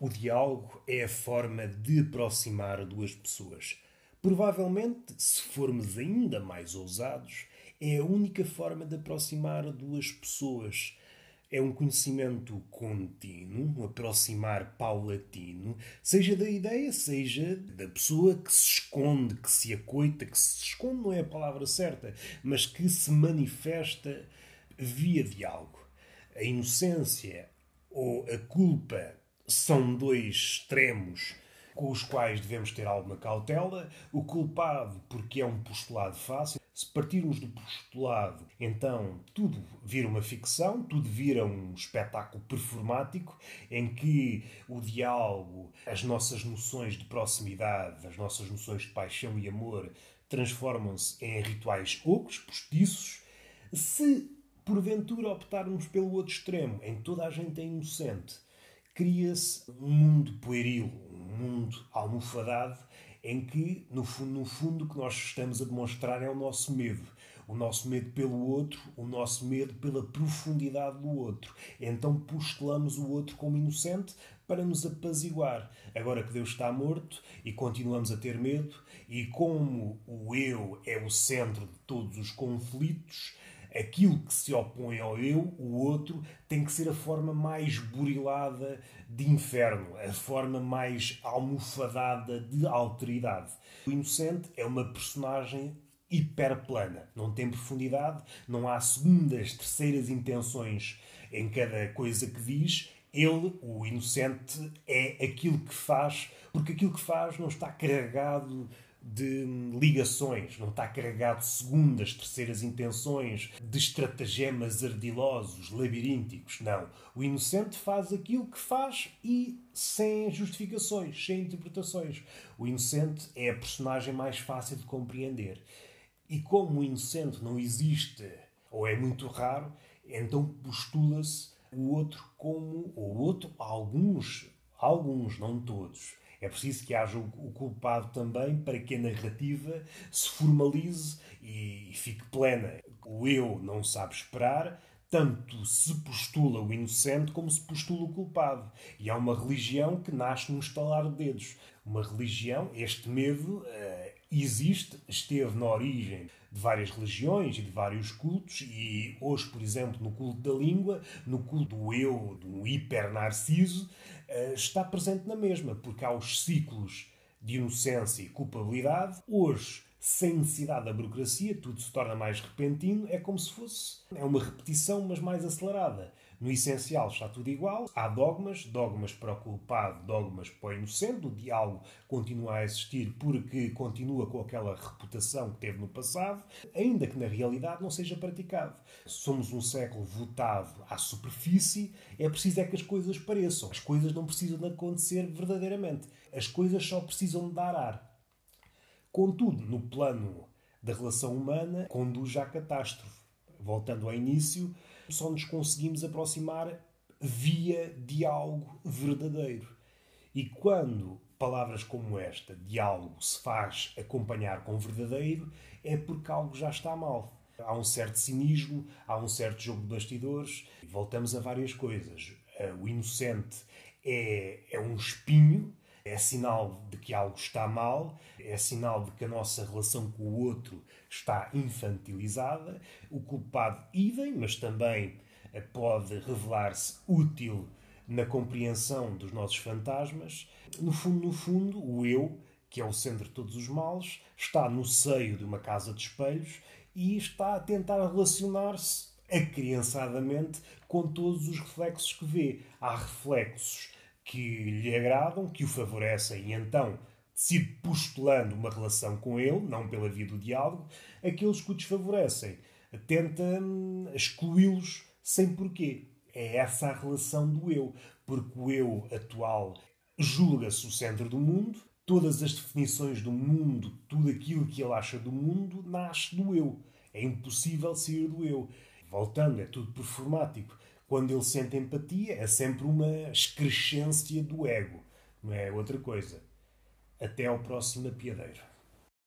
O diálogo é a forma de aproximar duas pessoas. Provavelmente, se formos ainda mais ousados, é a única forma de aproximar duas pessoas. É um conhecimento contínuo, um aproximar paulatino, seja da ideia, seja da pessoa que se esconde, que se acoita, que se esconde não é a palavra certa, mas que se manifesta via diálogo. A inocência ou a culpa são dois extremos com os quais devemos ter alguma cautela. O culpado, porque é um postulado fácil. Se partirmos do postulado, então tudo vira uma ficção, tudo vira um espetáculo performático em que o diálogo, as nossas noções de proximidade, as nossas noções de paixão e amor transformam-se em rituais ocos, postiços. Se porventura optarmos pelo outro extremo, em toda a gente é inocente, cria-se um mundo pueril, um mundo almofadado, em que, no fundo, no fundo, o que nós estamos a demonstrar é o nosso medo. O nosso medo pelo outro, o nosso medo pela profundidade do outro. Então postulamos o outro como inocente para nos apaziguar. Agora que Deus está morto e continuamos a ter medo, e como o eu é o centro de todos os conflitos, aquilo que se opõe ao eu, o outro, tem que ser a forma mais burilada de inferno, a forma mais almofadada de alteridade. O inocente é uma personagem hiperplana, não tem profundidade, não há segundas, terceiras intenções em cada coisa que diz. Ele, o inocente, é aquilo que faz, porque aquilo que faz não está carregado de ligações, não está carregado de segundas, terceiras intenções, de estratagemas ardilosos, labirínticos. Não. O inocente faz aquilo que faz e sem justificações, sem interpretações. O inocente é a personagem mais fácil de compreender. E como o inocente não existe, ou é muito raro, então postula-se o outro como o outro, alguns, alguns, não todos é preciso que haja o culpado também para que a narrativa se formalize e fique plena. O eu não sabe esperar, tanto se postula o inocente como se postula o culpado. E há uma religião que nasce num estalar de dedos. Uma religião, este medo uh, existe, esteve na origem de várias religiões e de vários cultos, e hoje, por exemplo, no culto da língua, no culto do eu, do hiper-narciso, eh, está presente na mesma, porque há os ciclos de inocência e culpabilidade. Hoje, sem necessidade da burocracia, tudo se torna mais repentino, é como se fosse é uma repetição, mas mais acelerada. No essencial está tudo igual. Há dogmas, dogmas para o culpado, dogmas para o inocente. O diálogo continua a existir porque continua com aquela reputação que teve no passado, ainda que na realidade não seja praticado. Somos um século votado à superfície, é preciso é que as coisas pareçam. As coisas não precisam de acontecer verdadeiramente. As coisas só precisam de dar ar. Contudo, no plano da relação humana, conduz à catástrofe. Voltando ao início, só nos conseguimos aproximar via diálogo verdadeiro. E quando palavras como esta, diálogo, se faz acompanhar com verdadeiro, é porque algo já está mal. Há um certo cinismo, há um certo jogo de bastidores. Voltamos a várias coisas. Eh, o inocente é, é um espinho, é sinal de que algo está mal, é sinal de que a nossa relação com o outro está infantilizada. O culpado, idem, mas também eh, pode revelar-se útil na compreensão dos nossos fantasmas. No fundo, no fundo, o eu, que é o centro de todos os males, está no seio de uma casa de espelhos e está a tentar relacionar-se acriançadamente com todos os reflexos que vê. Há reflexos que lhe agradam, que o favorecem e então decide postulando uma relação com ele, não pela via do diálogo, aqueles que o desfavorecem. Tenta hum, excluí-los sem porquê. É essa a relação do eu, porque o eu atual julga-se o centro do mundo, todas as definições do mundo, tudo aquilo que ele acha do mundo, nasce do eu. É impossível sair do eu. Voltando, é tudo performático. Quando ele sente empatia, é sempre uma excrescência do ego, não é outra coisa. Até ao próximo apiadeiro.